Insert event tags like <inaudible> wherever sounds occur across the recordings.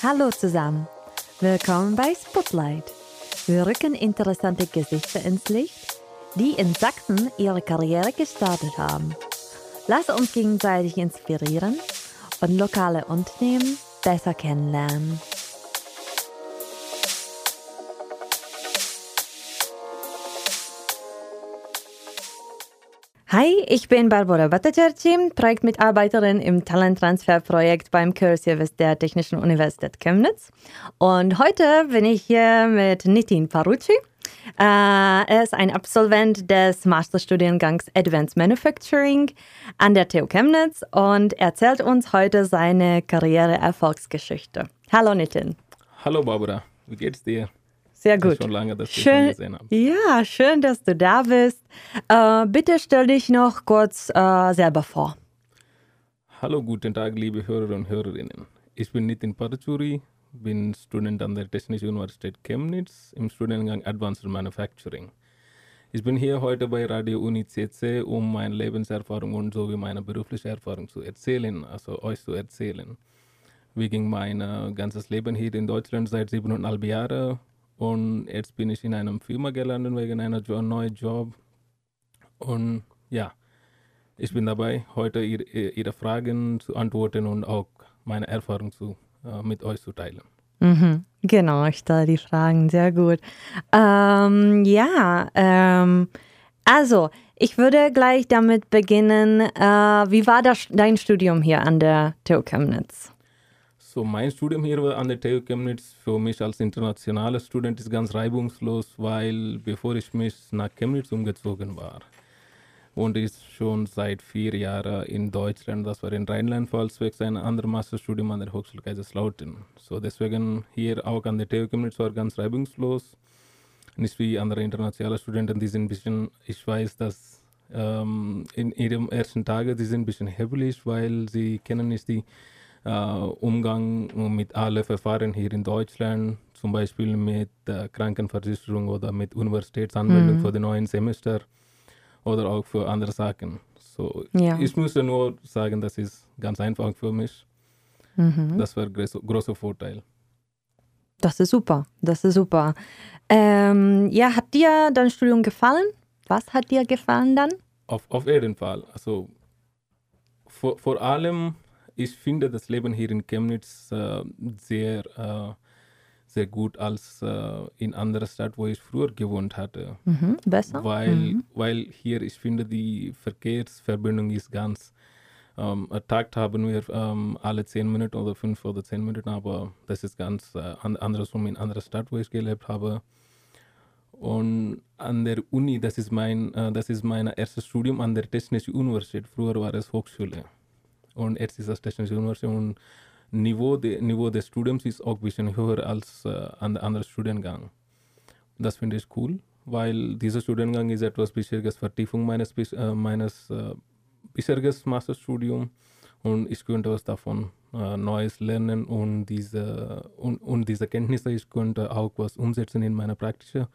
Hallo zusammen. Willkommen bei Spotlight. Wir rücken interessante Gesichter ins Licht, die in Sachsen ihre Karriere gestartet haben. Lass uns gegenseitig inspirieren und lokale Unternehmen besser kennenlernen. Hi, ich bin Barbara Batacerci, Projektmitarbeiterin im Talenttransferprojekt beim Career der Technischen Universität Chemnitz. Und heute bin ich hier mit Nitin Parucci. Äh, er ist ein Absolvent des Masterstudiengangs Advanced Manufacturing an der TU Chemnitz und erzählt uns heute seine Karriere-Erfolgsgeschichte. Hallo Nitin. Hallo Barbara, wie geht's dir? Sehr gut. Schon lange, dass schön, wir gesehen haben. Ja, schön, dass du da bist. Äh, bitte stell dich noch kurz äh, selber vor. Hallo, guten Tag, liebe Hörer und Hörerinnen. Ich bin Nitin Parachuri, bin Student an der Technischen Universität Chemnitz im Studiengang Advanced Manufacturing. Ich bin hier heute bei Radio Uni CC, um meine Lebenserfahrung und sowie meine berufliche Erfahrung zu erzählen, also euch zu erzählen. Wie ging mein äh, ganzes Leben hier in Deutschland seit siebeneinhalb Jahren und jetzt bin ich in einer Firma gelandet wegen einer jo neuen Job. Und ja, ich bin dabei, heute Ihre, Ihre Fragen zu antworten und auch meine Erfahrung zu, äh, mit euch zu teilen. Mhm, genau, ich stelle die Fragen sehr gut. Ähm, ja, ähm, also ich würde gleich damit beginnen. Äh, wie war das, dein Studium hier an der TU Chemnitz? So, mein Studium hier an der TU Chemnitz für mich als internationaler Student ist ganz reibungslos, weil bevor ich mich nach Chemnitz umgezogen war und ich schon seit vier Jahren in Deutschland, das war in Rheinland-Pfalz, ein anderes Masterstudium an der Hochschule Kaiserslautern. So deswegen hier auch an der TU Chemnitz war ganz reibungslos. Nicht wie andere internationale Studenten, die sind ein bisschen, ich weiß, dass ähm, in ihrem ersten Tage, die sind ein bisschen hebelig, weil sie kennen nicht die Umgang mit allen Verfahren hier in Deutschland, zum Beispiel mit äh, Krankenversicherung oder mit Universitätsanmeldung mhm. für den neuen Semester oder auch für andere Sachen. So, ja. Ich müsste nur sagen, das ist ganz einfach für mich. Mhm. Das war ein großer, großer Vorteil. Das ist super, das ist super. Ähm, ja, hat dir dein Studium gefallen? Was hat dir gefallen dann? Auf, auf jeden Fall. Also vor, vor allem ich finde das Leben hier in Chemnitz äh, sehr, äh, sehr gut als äh, in anderer Stadt, wo ich früher gewohnt hatte. Mhm, besser? Weil, mhm. weil hier, ich finde, die Verkehrsverbindung ist ganz. Ähm, Tag haben wir ähm, alle zehn Minuten oder fünf oder zehn Minuten, aber das ist ganz äh, andersrum in anderer Stadt, wo ich gelebt habe. Und an der Uni, das ist mein, äh, das ist mein erstes Studium an der Technischen Universität. Früher war es Hochschule und jetzt ist das Technische Universität und Niveau, de, Niveau des Studiums ist auch ein bisschen höher als äh, an anderen Studiengang. Das finde ich cool, weil dieser Studiengang ist etwas bisheriges Vertiefung meines, äh, meines äh, bisherigen Masterstudiums und ich könnte was davon äh, Neues lernen und diese, und, und diese Kenntnisse, ich könnte auch was umsetzen in meiner praktischen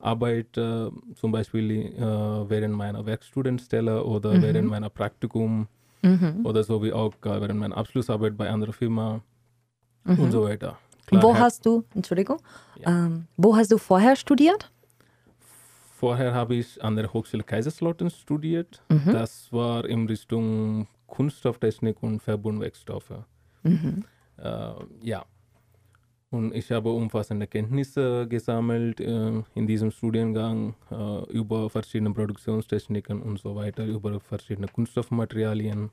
Arbeit, äh, zum Beispiel äh, während meiner Werkstudentenstelle oder mhm. während meiner Praktikum mhm. oder so wie auch während meiner Abschlussarbeit bei anderer Firma mhm. und so weiter. Klar, wo hast du, Entschuldigung, ja. ähm, wo hast du vorher studiert? Vorher habe ich an der Hochschule Kaiserslautern studiert. Mhm. Das war in Richtung Kunststofftechnik und Verbundwerkstoffe. Mhm. Äh, ja, und ich habe umfassende Kenntnisse gesammelt äh, in diesem Studiengang äh, über verschiedene Produktionstechniken und so weiter, über verschiedene Kunststoffmaterialien.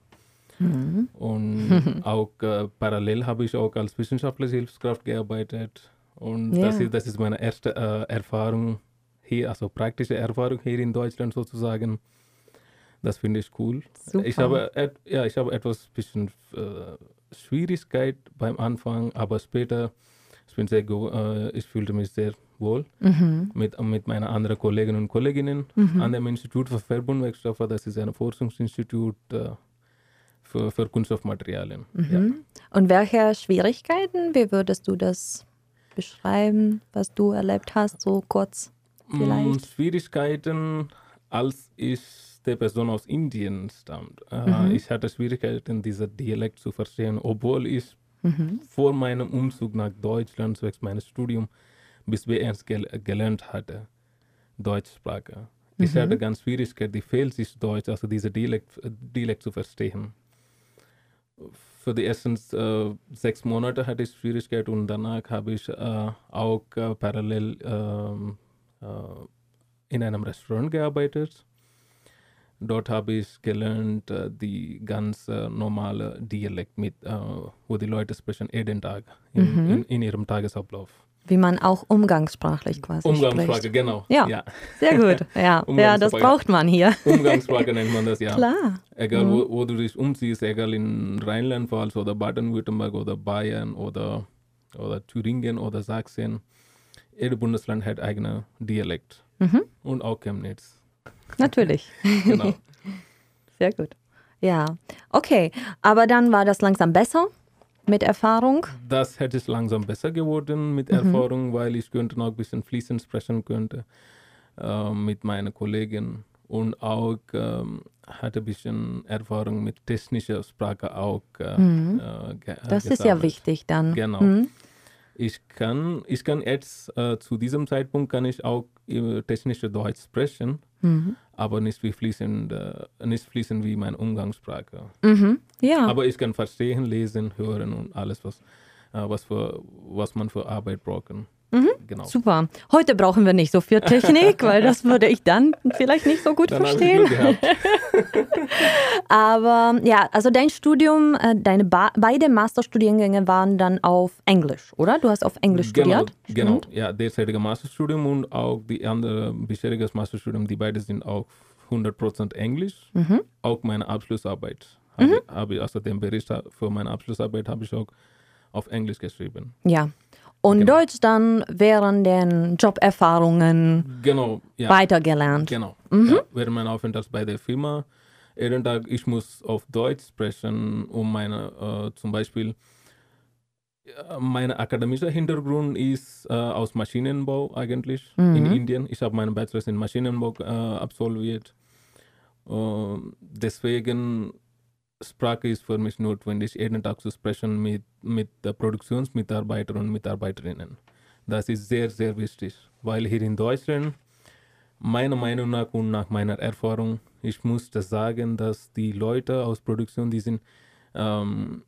Mhm. Und <laughs> auch äh, parallel habe ich auch als wissenschaftliche Hilfskraft gearbeitet. Und ja. das, ist, das ist meine erste äh, Erfahrung hier, also praktische Erfahrung hier in Deutschland sozusagen. Das finde ich cool. Super. Ich habe, ja, ich habe etwas bisschen äh, Schwierigkeit beim Anfang, aber später ich bin sehr, äh, ich fühlte mich sehr wohl mhm. mit, mit meinen anderen Kolleginnen und Kolleginnen mhm. an dem Institut für Verbundwerkstoffe. Das ist ein Forschungsinstitut äh, für, für Kunststoffmaterialien. Mhm. Ja. Und welche Schwierigkeiten, wie würdest du das beschreiben, was du erlebt hast, so kurz mm, vielleicht? Schwierigkeiten, als ich der Person aus Indien stammt. Äh, mhm. Ich hatte Schwierigkeiten, diesen Dialekt zu verstehen, obwohl ich vor meinem Umzug nach Deutschland zwecks meines Studiums bis B1 gel gelernt hatte, Deutschsprache. Ich hatte ganz Schwierigkeit, die Felsisch-Deutsch, also diese Dialekt, Dialekt zu verstehen. Für die ersten äh, sechs Monate hatte ich Schwierigkeit und danach habe ich äh, auch äh, parallel ähm, äh, in einem Restaurant gearbeitet. Dort habe ich gelernt, äh, die ganz normale Dialekt, mit, äh, wo die Leute sprechen jeden Tag in, in, in ihrem Tagesablauf. Wie man auch umgangssprachlich quasi Umgangssprache, spricht. genau. Ja. ja. Sehr gut. <laughs> Ja, ja das braucht man hier. <laughs> Umgangssprache nennt man das, ja. Klar. Egal, wo, wo du dich umziehst, egal in Rheinland-Pfalz oder Baden-Württemberg oder Bayern oder, oder Thüringen oder Sachsen, jedes Bundesland hat eigene Dialekt. Und auch Chemnitz. Natürlich. <laughs> Genau. Sehr gut. Ja, okay. Aber dann war das langsam besser mit Erfahrung. Das hätte es langsam besser geworden mit Mhm. Erfahrung, weil ich könnte noch ein bisschen fließend sprechen könnte äh, mit meiner Kollegin und auch ähm, hatte ein bisschen Erfahrung mit technischer Sprache auch. Äh, äh, ge- Mhm. Das ist ja wichtig dann. Genau. Mhm. Ich kann, ich kann jetzt äh, zu diesem Zeitpunkt kann ich auch äh, technische Deutsch sprechen, Mhm. aber nicht wie fließend, äh, nicht fließend wie meine Umgangssprache. Mhm. Ja. Aber ich kann verstehen, lesen, hören und alles, was, äh, was, für, was man für Arbeit brauchen. Genau. Super. Heute brauchen wir nicht so viel Technik, weil das würde ich dann vielleicht nicht so gut Dann ich verstehen. <laughs> Aber ja, also dein Studium, äh, deine ba beide Masterstudiengänge waren dann auf Englisch, oder? Du hast auf Englisch Genau, studiert? genau. Ja, derzeitige Masterstudium und auch die andere bisherige Masterstudium, die beide sind auch 100% Englisch. Mhm. Auch meine Abschlussarbeit habe, habe ich, also den Bericht für meine Abschlussarbeit habe ich auch auf Englisch geschrieben. Ja. Und Genau. Deutsch dann während den Joberfahrungen Genau, ja. weitergelernt. Genau. Mhm. Ja, während meines Aufenthalts bei der Firma. Jeden Tag, ich muss auf Deutsch sprechen, um meine, äh, zum Beispiel, ja, mein akademischer Hintergrund ist äh, aus Maschinenbau eigentlich in Mhm. Indien. Ich habe meinen Bachelor in Maschinenbau äh, absolviert. Ähm, deswegen Sprache ist für mich notwendig, jeden Tag zu sprechen mit, mit der Produktionsmitarbeitern und Mitarbeiterinnen. Das ist sehr, sehr wichtig, weil hier in Deutschland, meiner Meinung nach und nach meiner Erfahrung, ich muss das sagen, dass die Leute aus Produktion, die sind ähm,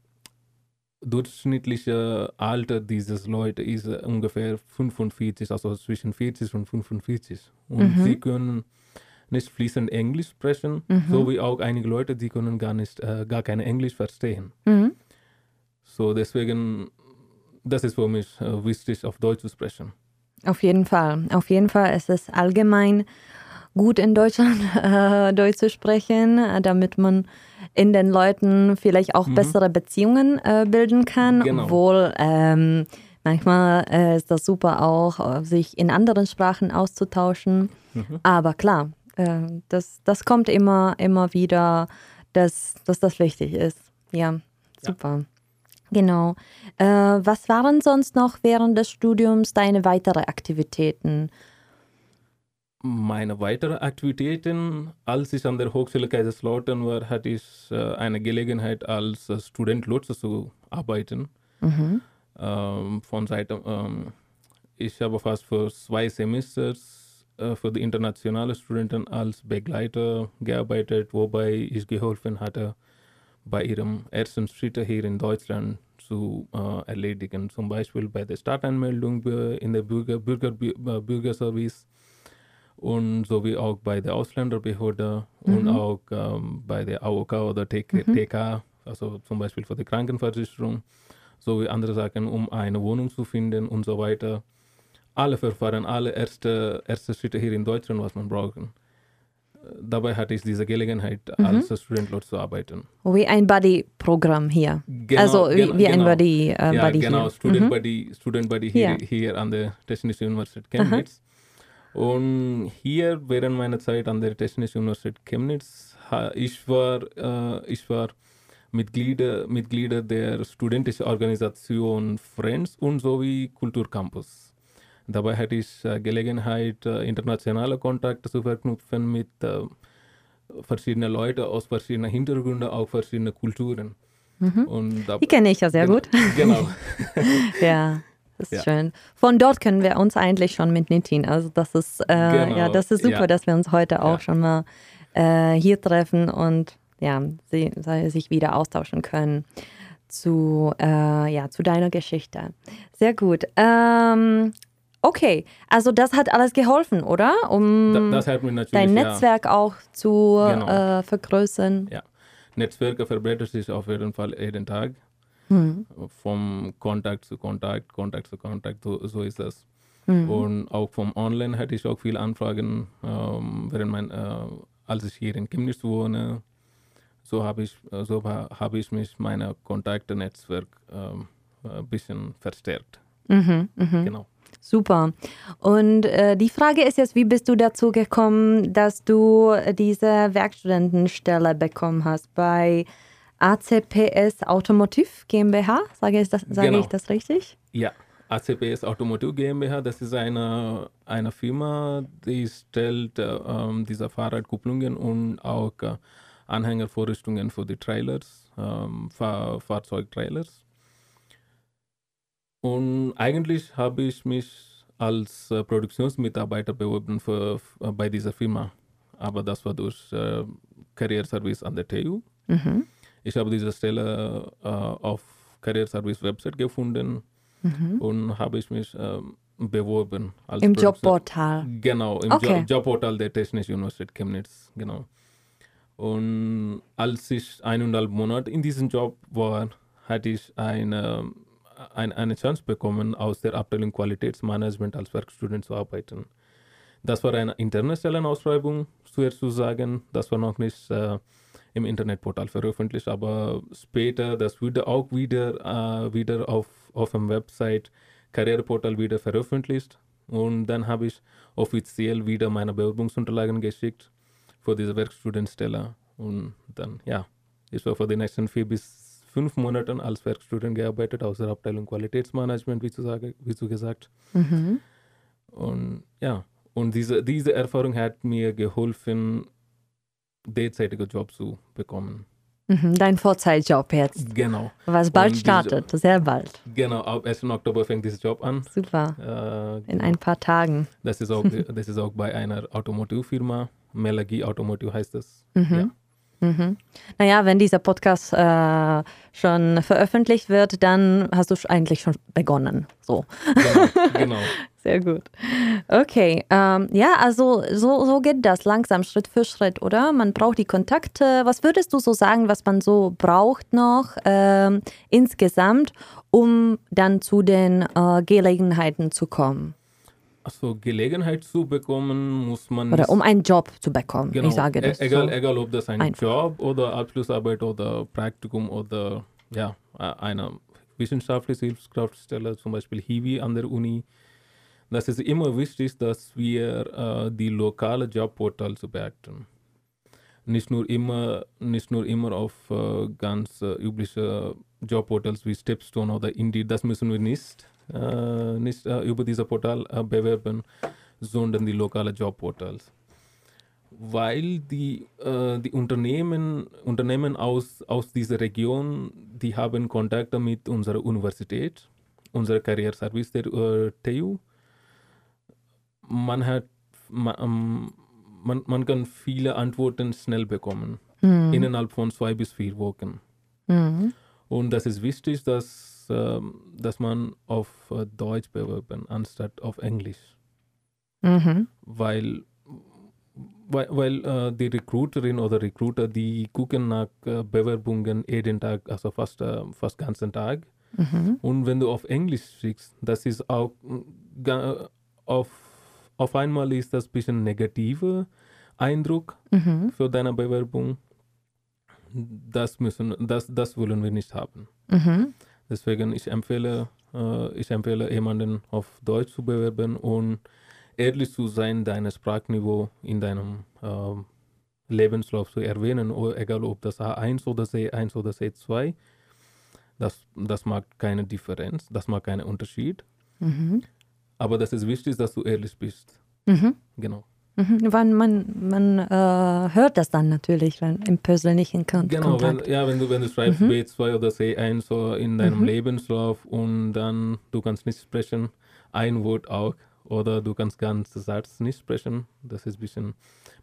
durchschnittliche Alter dieses Leute ist äh, ungefähr 45, also zwischen 40 und 45. Und Mhm. sie können nicht fließend Englisch sprechen, so wie auch einige Leute, die können gar nicht, äh, gar kein Englisch verstehen. Mhm. So deswegen, das ist für mich äh, wichtig, auf Deutsch zu sprechen. Auf jeden Fall. Auf jeden Fall ist es allgemein gut in Deutschland <laughs> äh, Deutsch zu sprechen, äh, damit man in den Leuten vielleicht auch bessere Beziehungen äh, bilden kann. Genau. Obwohl ähm, manchmal äh, ist das super auch, äh, sich in anderen Sprachen auszutauschen. Aber klar, äh, das, das kommt immer, immer wieder, dass, dass das wichtig ist. Ja, super. Genau. Äh, was waren sonst noch während des Studiums deine weitere Aktivitäten? Meine weiteren Aktivitäten, als ich an der Hochschule Kaiserslautern war, hatte ich äh, eine Gelegenheit, als äh, Student Lotse zu arbeiten. Mhm. Ähm, von Seite, ähm, ich habe fast für zwei Semesters für die internationalen Studenten als Begleiter gearbeitet, wobei ich geholfen hatte, bei ihrem ersten Schritte hier in Deutschland zu äh, erledigen. Zum Beispiel bei der Startanmeldung äh, in der Bürger, Bürger, äh, Bürgerservice und sowie auch bei der Ausländerbehörde und auch ähm, bei der AOK oder TK, TK, also zum Beispiel für die Krankenversicherung, sowie andere Sachen, um eine Wohnung zu finden und so weiter. Alle Verfahren, alle erste, erste Schritte hier in Deutschland, was man braucht. Dabei hatte ich diese Gelegenheit, als Student dort zu arbeiten. Wie ein Buddy-Programm hier. Genau, also wie, genau, wie ein genau. Buddy, äh, ja, Buddy genau, hier. Student Mhm. Buddy, Student Buddy hier, Ja. hier an der Technischen Universität Chemnitz. Und hier während meiner Zeit an der Technischen Universität Chemnitz, ich war, äh, ich war Mitglieder, Mitglieder der studentischen Organisation Friends und sowie Kulturcampus. Dabei hatte ich äh, Gelegenheit, äh, internationale Kontakte zu verknüpfen mit äh, verschiedenen Leuten aus verschiedenen Hintergründen, auch verschiedenen Kulturen. Und da, Die kenne ich ja sehr genau, gut. <laughs> Genau. <laughs> Ja, das ist Ja. schön. Von dort können wir uns eigentlich schon mit Nitin. Also das ist äh, Genau, ja, das ist super, ja. dass wir uns heute auch Ja. schon mal äh, hier treffen und ja, sie, sie sich wieder austauschen können zu äh, ja zu deiner Geschichte. Sehr gut. Ähm, okay, also das hat alles geholfen, oder? Um Da, das natürlich dein ja, Netzwerk auch zu Genau. äh, vergrößern. Ja. Netzwerke verbreitert sich auf jeden Fall jeden Tag. Mhm. Vom Kontakt zu Kontakt, Kontakt zu Kontakt, so, so ist das. Mhm. Und auch vom Online hatte ich auch viele Anfragen, ähm, während mein, äh, als ich hier in Chemnitz wohne. So habe ich, äh, so ha- habe ich mich meine Kontakte-Netzwerk ähm, ein bisschen verstärkt. Mhm, mhm. Genau. Super. Und äh, die Frage ist jetzt, wie bist du dazu gekommen, dass du diese Werkstudentenstelle bekommen hast bei ACPS Automotive GmbH? Sage ich das, sage Genau. ich das richtig? Ja, ACPS Automotive GmbH, das ist eine, eine Firma, die stellt äh, diese Fahrradkupplungen und auch äh, Anhängervorrichtungen für die Trailers, ähm, Fahr Fahrzeugtrailers. Und eigentlich habe ich mich als äh, Produktionsmitarbeiter beworben für, für, bei dieser Firma, aber das war durch äh, Career Service an der TU. Mhm. Ich habe diese Stelle äh, auf Career Service Website gefunden Mhm. und habe ich mich ähm, beworben. Als Im Produktion- Jobportal. Genau, im Okay. Job, Jobportal der Technischen Universität Chemnitz, genau. Und als ich eineinhalb Monate in diesem Job war, hatte ich eine, ein, eine Chance bekommen, aus der Abteilung Qualitätsmanagement als Werkstudent zu arbeiten. Das war eine interne Stellenausschreibung, zuerst zu sagen. Das war noch nicht äh, im Internetportal veröffentlicht, aber später, das wurde auch wieder, äh, wieder auf, auf dem Website Karriereportal wieder veröffentlicht. Und dann habe ich offiziell wieder meine Bewerbungsunterlagen geschickt für diese Werkstudentenstelle. Und dann, ja, ich war für die nächsten vier bis fünf Monate als Werkstudent gearbeitet aus der Abteilung Qualitätsmanagement, wie zu, sage, wie zu gesagt. Mhm. Und ja, und diese, diese Erfahrung hat mir geholfen, derzeitige Job zu bekommen. Mhm. Dein Vorzeitjob jetzt, Genau, was bald Und diese- startet, sehr bald. genau. Ab 1. Oktober fängt dieser Job an. Super. Äh, In ein paar Tagen. das, ist auch, <laughs> das ist auch bei einer Automotivfirma. Melagi Automotive heißt das. Mhm. Ja. Mhm. Naja, wenn dieser Podcast äh, schon veröffentlicht wird, dann hast du eigentlich schon begonnen. So, Genau, <laughs> genau. sehr gut. Okay, ähm, ja, also so, so geht das langsam, Schritt für Schritt, oder? Man braucht die Kontakte. Was würdest du so sagen, was man so braucht noch ähm, insgesamt, um dann zu den äh, Gelegenheiten zu kommen? Also Gelegenheit zu bekommen, muss man Oder um einen Job zu bekommen. Genau, Ich sage das. e- egal, so. egal ob das ein Einfach. Job oder Abschlussarbeit oder Praktikum oder ja, eine wissenschaftliche Hilfskraftstelle, zum Beispiel Hiwi an der Uni. Das ist immer wichtig, dass wir äh, die lokale Jobportale beachten. Nicht nur immer, nicht nur immer auf äh, ganz äh, übliche Jobportals wie Stepstone oder Indeed, das müssen wir nicht, über dieser Portal äh, bewerben, sondern die lokale Jobportals weil die, äh, die Unternehmen, Unternehmen aus, aus dieser Region, die haben Kontakte mit unserer Universität, unserer Career Service der äh, TU. Man, hat, man, ähm, man, man kann viele Antworten schnell bekommen, Mhm. innerhalb von zwei bis vier Wochen. Mhm. Und das ist wichtig, dass, ähm, dass man auf äh, Deutsch bewerben, anstatt auf Englisch Mhm. weil, weil, weil äh, die Recruiterin oder Recruiter, die gucken nach äh, Bewerbungen jeden Tag, also fast, fast ganzen Tag. Mhm. Und wenn du auf Englisch schickst, das ist auch auf, auf einmal ist das ein bisschen negativer Eindruck Mhm. für deine Bewerbung. Das müssen, das, das wollen wir nicht haben. Mhm. Deswegen ich empfehle, äh, ich empfehle jemanden auf Deutsch zu bewerben und ehrlich zu sein, dein Sprachniveau in deinem ähm, Lebenslauf zu erwähnen, egal ob das A1 oder C1 oder C2. Das, das macht keine Differenz, das macht keinen Unterschied. Mhm. Aber das ist wichtig, dass du ehrlich bist. Mhm. Genau. Mhm, weil man, man äh, hört das dann natürlich wenn, im persönlichen Kon Genau, wenn, Kontakt. ja, wenn du, wenn du schreibst Mhm. B2 oder C1 so in deinem Mhm. Lebenslauf und dann du kannst nicht sprechen, ein Wort auch, oder du kannst ganzen Satz nicht sprechen, das ist ein bisschen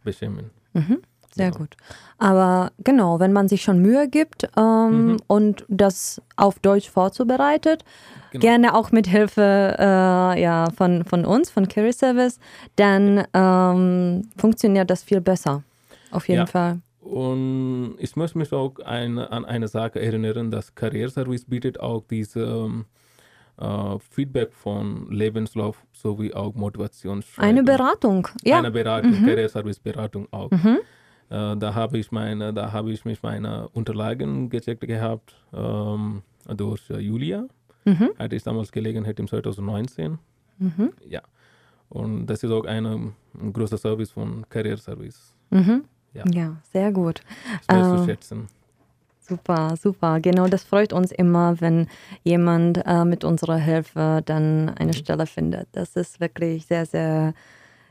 beschämend. Mhm, sehr Genau. gut. Aber genau, wenn man sich schon Mühe gibt ähm, Mhm. und das auf Deutsch vorzubereitet, Genau. gerne auch mit Hilfe äh, ja, von, von uns, von Carry Service, dann ähm, funktioniert das viel besser. Auf jeden Ja. Fall. Und ich möchte mich auch eine, an eine Sache erinnern, dass Career Service bietet auch diese ähm, äh, Feedback von Lebenslauf sowie auch Motivationsschreiben. Eine Beratung. Ja. Eine Beratung, Mhm. Career Service Beratung auch. Mhm. Äh, da habe ich meine, da habe ich mich meine Unterlagen gecheckt gehabt ähm, durch äh, Julia. Mhm. Hatte ich damals Gelegenheit im 2019. Mhm. Ja. Und das ist auch eine, ein großer Service von Career Service. Mhm. Ja. Ja. sehr gut. Sehr zu Äh, schätzen. Super, super. Genau, das freut uns immer, wenn jemand äh, mit unserer Hilfe dann eine Mhm. Stelle findet. Das ist wirklich sehr, sehr,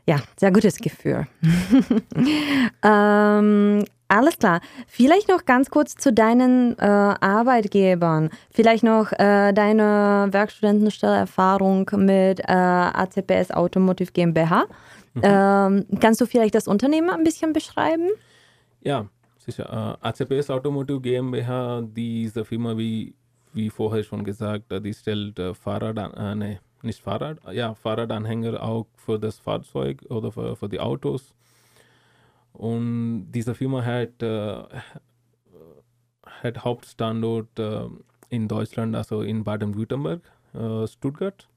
ja, sehr gutes Gefühl. <laughs> ähm, alles klar. Vielleicht noch ganz kurz zu deinen äh, Arbeitgebern. Vielleicht noch äh, deine Werkstudentenstelle-Erfahrung mit äh, ACPS Automotive GmbH. Mhm. Ähm, kannst du vielleicht das Unternehmen ein bisschen beschreiben? Ja, sicher. Äh, ACPS Automotive GmbH, diese Firma, wie, wie vorher schon gesagt, die stellt äh, Fahrrad, äh, nee, nicht Fahrrad, ja, Fahrradanhänger auch für das Fahrzeug oder für, für die Autos. Und diese Firma hat, äh, hat Hauptstandort äh, in Deutschland, also in Baden-Württemberg, äh, Stuttgart.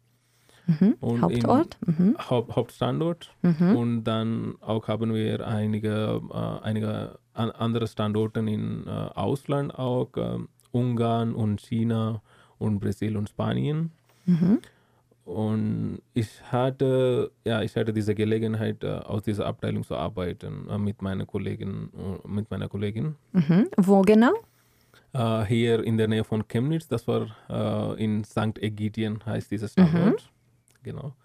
Mhm. Und Hauptort? Mhm. Haupt, Hauptstandort. Mhm. Und dann auch haben wir einige, äh, einige an, andere Standorte in äh, Ausland, auch äh, Ungarn und China und Brasilien und Spanien. Mhm. Und ich hatte, ja, ich hatte diese Gelegenheit, äh, aus dieser Abteilung zu arbeiten äh, mit meiner Kollegin, äh, mit meiner Kollegin. Mhm. Wo genau? Hier in der Nähe von Chemnitz, das war in St. Egidien, heißt dieser Standort. Genau.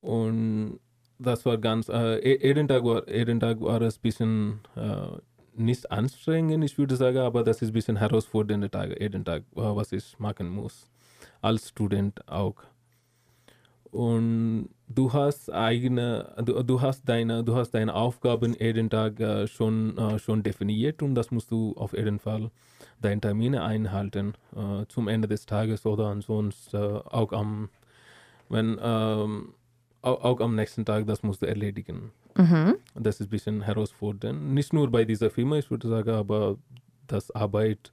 Und das war ganz, e- jeden, Tag war, jeden Tag war es ein bisschen nicht anstrengend, ich würde sagen, aber das ist ein bisschen herausfordernde Tage, jeden Tag, was ich machen muss. Als Student auch. Und du hast eigene, du, du hast deine, du hast deine Aufgaben jeden Tag äh, schon, äh, schon definiert und das musst du auf jeden Fall deine Termine einhalten äh, zum Ende des Tages oder ansonsten äh, auch am, wenn, ähm, auch, auch am nächsten Tag, das musst du erledigen. Mhm. Das ist ein bisschen herausfordernd. Nicht nur bei dieser Firma, ich würde sagen, aber das Arbeit,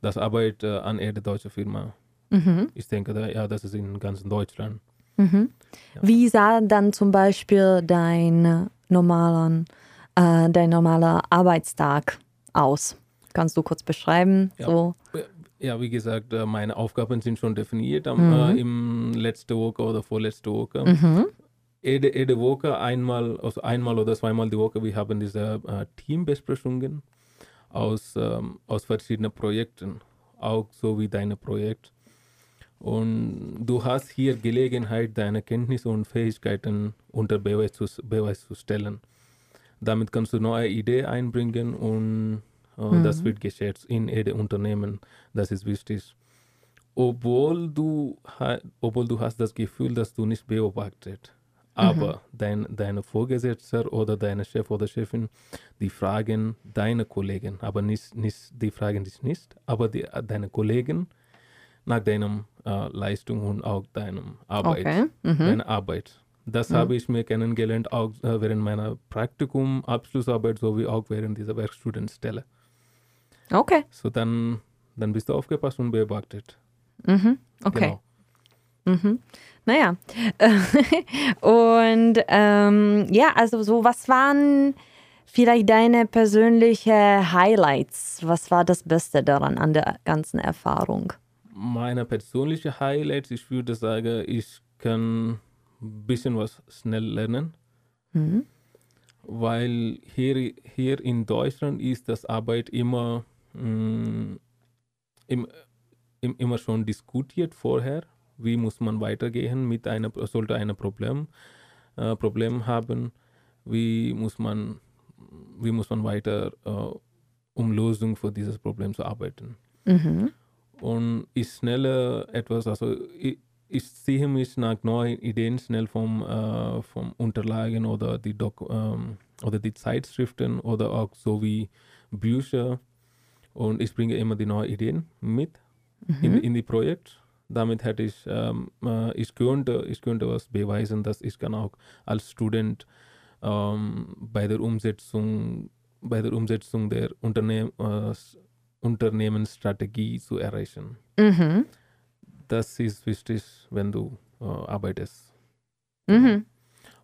das Arbeit äh, an einer deutschen Firma. Mhm. Ich denke, da, ja, das ist in ganz Deutschland. Mhm. Ja. Wie sah dann zum Beispiel dein normalen, äh, dein normaler Arbeitstag aus? Kannst du kurz beschreiben? Ja. So. Ja, wie gesagt, äh, meine Aufgaben sind schon definiert am, Mhm. äh, im letzte Woche oder vorletzte Woche. Mhm. Jede, jede Woche einmal, also einmal oder zweimal die Woche, wir haben diese äh, Teambesprechungen aus, ähm, aus verschiedenen Projekten, auch so wie dein Projekt. Und du hast hier Gelegenheit, deine Kenntnisse und Fähigkeiten unter Beweis zu, Beweis zu stellen. Damit kannst du neue Ideen einbringen und äh, das Mhm. wird geschätzt in jedem Unternehmen. Das ist wichtig. Obwohl du, obwohl du hast das Gefühl, dass du nicht beobachtet, aber dein, deine Vorgesetzter oder deine Chef oder Chefin, die fragen deine Kollegen, aber nicht, nicht die fragen dich nicht, aber die, deine Kollegen nach deiner äh, Leistung und auch deinem Arbeit, Okay. Mhm. deine Arbeit. Das Mhm. habe ich mir kennengelernt, auch äh, während meiner Praktikum, Abschlussarbeit sowie auch während dieser Werkstudentenstelle. Okay. So dann, dann bist du aufgepasst und beobachtet. Mhm. Okay. Genau. Mhm. Naja. <laughs> Und ähm, ja, also so, was waren vielleicht deine persönlichen Highlights? Was war das Beste daran an der ganzen Erfahrung? Meine persönliche Highlights, ich würde sagen, ich kann ein bisschen was schnell lernen, Mhm. weil hier, hier in Deutschland ist das Arbeit immer, mh, im, im, immer schon diskutiert vorher. Wie muss man weitergehen mit einem, sollte ein Problem äh, Problem haben, wie muss man, wie muss man weiter, äh, um Lösung für dieses Problem zu arbeiten. Mhm. Und ich schneller etwas, also ich, ich ziehe mich nach neuen Ideen schnell vom, äh, vom Unterlagen oder die, Dok ähm, oder die Zeitschriften oder auch so wie Bücher. Und ich bringe immer die neuen Ideen mit in, in die Projekt. Damit hätte ich, ähm, äh, ich, könnte, ich könnte was beweisen, dass ich kann auch als Student ähm, bei der Umsetzung bei der Umsetzung der Unternehm, äh, Unternehmensstrategie zu erreichen. Mhm. Das ist wichtig, wenn du äh, arbeitest. Mhm.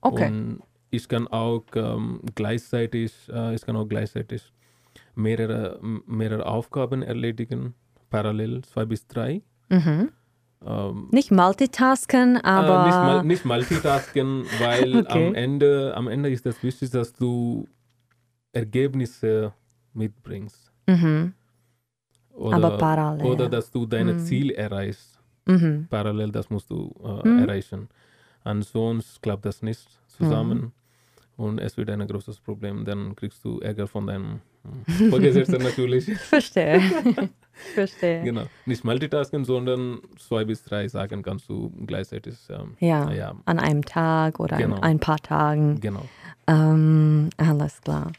Okay. Und ich kann auch ähm, gleichzeitig, äh, ich kann auch gleichzeitig mehrere, mehrere Aufgaben erledigen, parallel zwei bis drei. Mhm. Ähm, Nicht multitasken, aber. äh, nicht, nicht multitasken, <laughs> weil Okay. am, Ende, am Ende ist das wichtig, dass du Ergebnisse mitbringst. mhm. Oder, Aber parallel. Oder dass du deine Mhm. Ziel erreichst. Mhm. Parallel, das musst du äh, Mhm. erreichen. Ansonsten klappt das nicht zusammen. Und es wird ein großes Problem. Dann kriegst du Ärger von deinem hm, Vorgesetzten <laughs> natürlich. Verstehe. <laughs> Verstehe. Genau. Nicht multitasken, sondern zwei bis drei Sachen kannst du gleichzeitig. Ähm, Ja, ja, an einem Tag oder Genau. an ein paar Tagen. genau. Ähm, alles klar.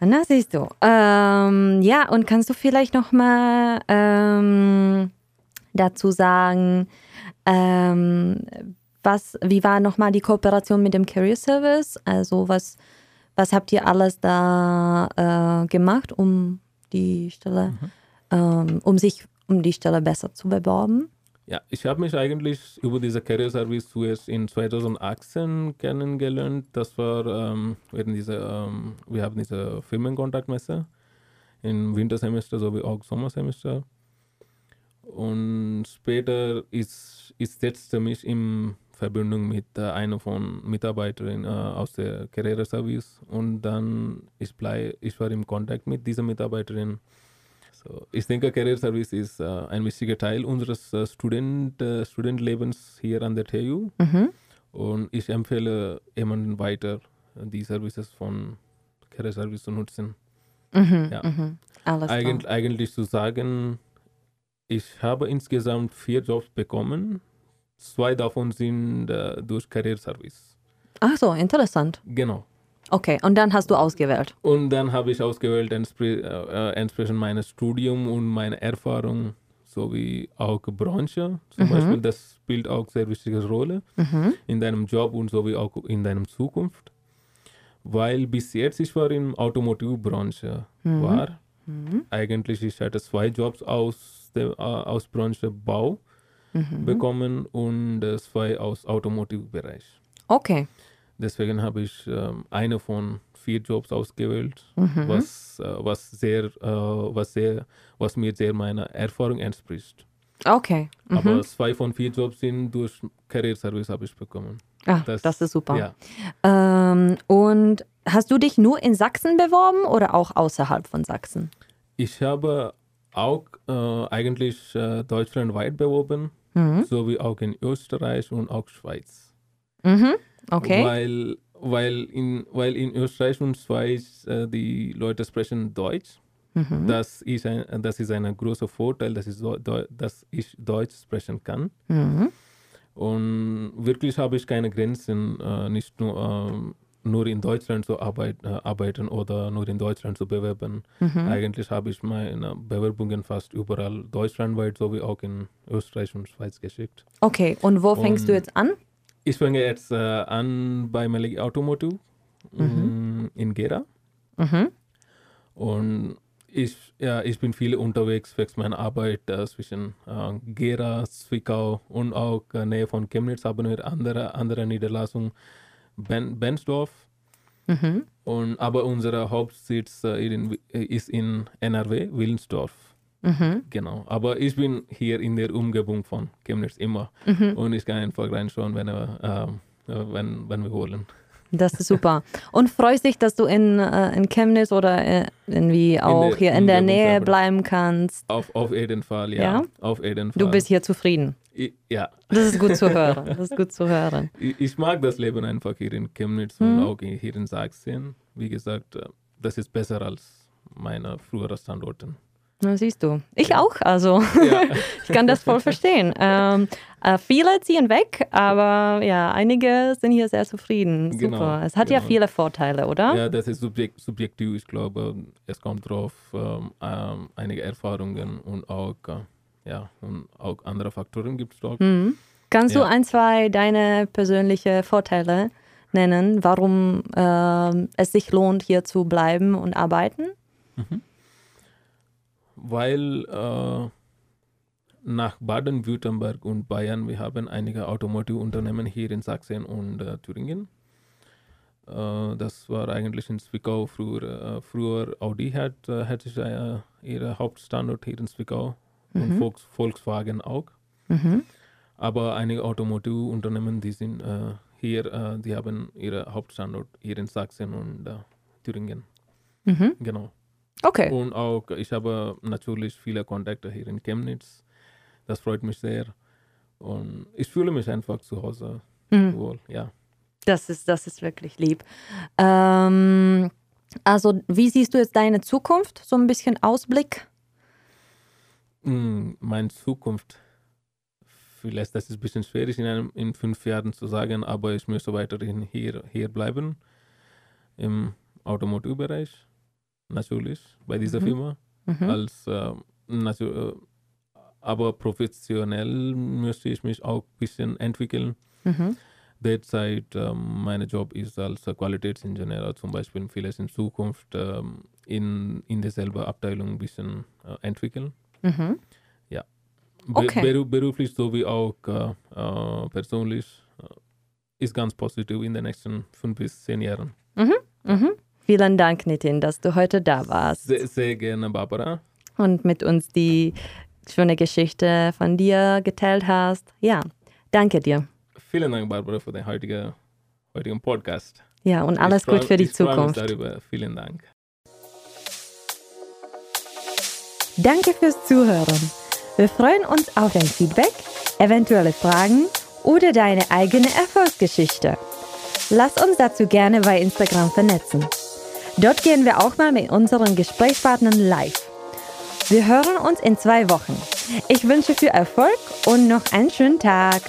Na, siehst du. Ähm, ja, und kannst du vielleicht noch mal ähm, dazu sagen, ähm, was, wie war noch mal die Kooperation mit dem Career Service? Also was, was habt ihr alles da äh, gemacht, um die Stelle, ähm, um sich um die Stelle besser zu bewerben? Ja, ich habe mich eigentlich über diese Career Service zuerst in 2018 kennengelernt. Das war ähm, während dieser, ähm, wir haben diese Firmenkontaktmesse im Wintersemester sowie auch Sommersemester. Und später ist, ist mich in Verbindung mit äh, einer von Mitarbeiterin äh, aus der Career Service und dann ich, blei, ich war im Kontakt mit dieser Mitarbeiterin so, ich denke, Career Service ist äh, ein wichtiger Teil unseres äh, Student, äh, Studentlebens hier an der TU. Mhm. Und ich empfehle jemanden weiter, die Services von Career Service zu nutzen. Mhm. Ja. Mhm. Eigentlich, eigentlich zu sagen, ich habe insgesamt vier Jobs bekommen. Zwei davon sind äh, durch Career Service. Ach so, interessant. Genau. Okay, und dann hast du ausgewählt. Und dann habe ich ausgewählt entspre äh, äh, entsprechend meines Studium und meiner Erfahrung sowie auch Branche. Zum Mhm. Beispiel, das spielt auch sehr wichtige Rolle Mhm. in deinem Job und sowie auch in deiner Zukunft. Weil bis jetzt ich war in Automotivbranche Mhm. war. Mhm. Eigentlich ich hatte zwei Jobs aus der äh, aus Branche Bau Mhm. bekommen und zwei aus Automotivbereich. Okay. Deswegen habe ich ähm, eine von vier Jobs ausgewählt, Mhm. was, äh, was, sehr, äh, was, sehr, was mir sehr meiner Erfahrung entspricht. Okay. Mhm. Aber zwei von vier Jobs sind durch Career Service habe ich bekommen. ah, das, das- ist super. Ja. Ähm, und hast du dich nur in Sachsen beworben oder auch außerhalb von Sachsen? Ich habe auch äh, eigentlich äh, deutschlandweit beworben, Mhm. sowie auch in Österreich und auch Schweiz. Mhm. Okay. Weil, weil, in, weil in Österreich und Schweiz äh, die Leute sprechen Deutsch. Mhm. Das ist ein, das ist ein großer Vorteil, dass ich, dass ich Deutsch sprechen kann. Mhm. Und wirklich habe ich keine Grenzen, äh, nicht nur, ähm, nur in Deutschland zu arbeit, äh, arbeiten oder nur in Deutschland zu bewerben. Mhm. Eigentlich habe ich meine Bewerbungen fast überall deutschlandweit sowie auch in Österreich und Schweiz geschickt. Okay, und wo fängst du Und- jetzt an? Ich fange jetzt äh, an bei Melody Automotive Mhm. mh, in Gera. Mhm. Und ich, ja, ich bin viel unterwegs wegen meiner Arbeit äh, zwischen äh, Gera, Zwickau und auch äh, Nähe von Chemnitz haben wir andere, andere Niederlassung, ben, Bensdorf. Mhm. Und, aber unser Hauptsitz äh, ist in NRW, Willensdorf. Mhm. Genau. Aber ich bin hier in der Umgebung von Chemnitz immer. Mhm. Und ich kann einfach reinschauen, wenn wir, ähm, äh, wenn, wenn wir wollen. Das ist super. Und freust dich, dass du in, äh, in Chemnitz oder äh, irgendwie auch der hier in der Umgebung Nähe bleiben kannst? Auf, auf jeden Fall, ja. Ja? Auf jeden Fall. Du bist hier zufrieden. Ich, ja. Das ist gut zu <laughs> hören. Das ist gut zu hören. Ich, ich mag das Leben einfach hier in Chemnitz Mhm. und auch hier in Sachsen. Wie gesagt, äh, das ist besser als meine früheren Standorten. Na, siehst du. Ich auch, also. Ja. <laughs> ich kann das voll verstehen. Ähm, äh, viele ziehen weg, aber ja, einige sind hier sehr zufrieden. Super. Genau, es hat ja genau. viele Vorteile, oder? Ja, das ist subjekt, subjektiv. Ich glaube, es kommt drauf ähm, ähm, einige Erfahrungen und auch, äh, ja, und auch andere Faktoren gibt es dort. Mhm. Kannst du Ja. ein, zwei deine persönliche Vorteile nennen, warum ähm, es sich lohnt, hier zu bleiben und arbeiten? Weil äh, nach Baden-Württemberg und Bayern, wir haben einige Automotive-Unternehmen hier in Sachsen und äh, Thüringen. Äh, das war eigentlich in Zwickau früher. Äh, früher Audi hat, äh, hatte sich, äh, ihre Hauptstandort hier in Zwickau und Volks, Volkswagen auch. Mhm. Aber einige Automotive-Unternehmen, die sind äh, hier, die haben ihre Hauptstandort hier in Sachsen und Thüringen. Mhm. Genau. Okay. Und auch, ich habe natürlich viele Kontakte hier in Chemnitz. Das freut mich sehr. Und ich fühle mich einfach zu Hause Mhm. wohl, ja. Das ist, das ist wirklich lieb. Ähm, also, wie siehst du jetzt deine Zukunft? So ein bisschen Ausblick? Mm, Meine Zukunft, vielleicht das ist ein bisschen schwierig in, einem, in fünf Jahren zu sagen, aber ich möchte weiterhin hier, hier bleiben im Automobilbereich, natürlich, bei dieser Mhm. Firma. Mhm. Als, äh, natu- äh, aber professionell möchte ich mich auch ein bisschen entwickeln. Mhm. Derzeit ähm, mein Job ist als Qualitätsingenieur zum Beispiel vielleicht in Zukunft ähm, in, in derselben Abteilung ein bisschen äh, entwickeln. Mhm. Be Okay. beru beruflich sowie auch äh, äh, persönlich äh, ist ganz positiv in den nächsten fünf bis zehn Jahren. Mhm. Vielen Dank, Nitin, dass du heute da warst Sehr, sehr gerne, Barbara. und mit uns die schöne Geschichte von dir geteilt hast. Ja, danke dir. Vielen Dank, Barbara, für den heutigen, heutigen Podcast. Ja, und alles ich freu- gut für die ich freu mich Zukunft. Darüber. Vielen Dank. Danke fürs Zuhören. Wir freuen uns auf dein Feedback, eventuelle Fragen oder deine eigene Erfolgsgeschichte. Lass uns dazu gerne bei Instagram vernetzen. Dort gehen wir auch mal mit unseren Gesprächspartnern live. Wir hören uns in zwei Wochen. Ich wünsche viel Erfolg und noch einen schönen Tag.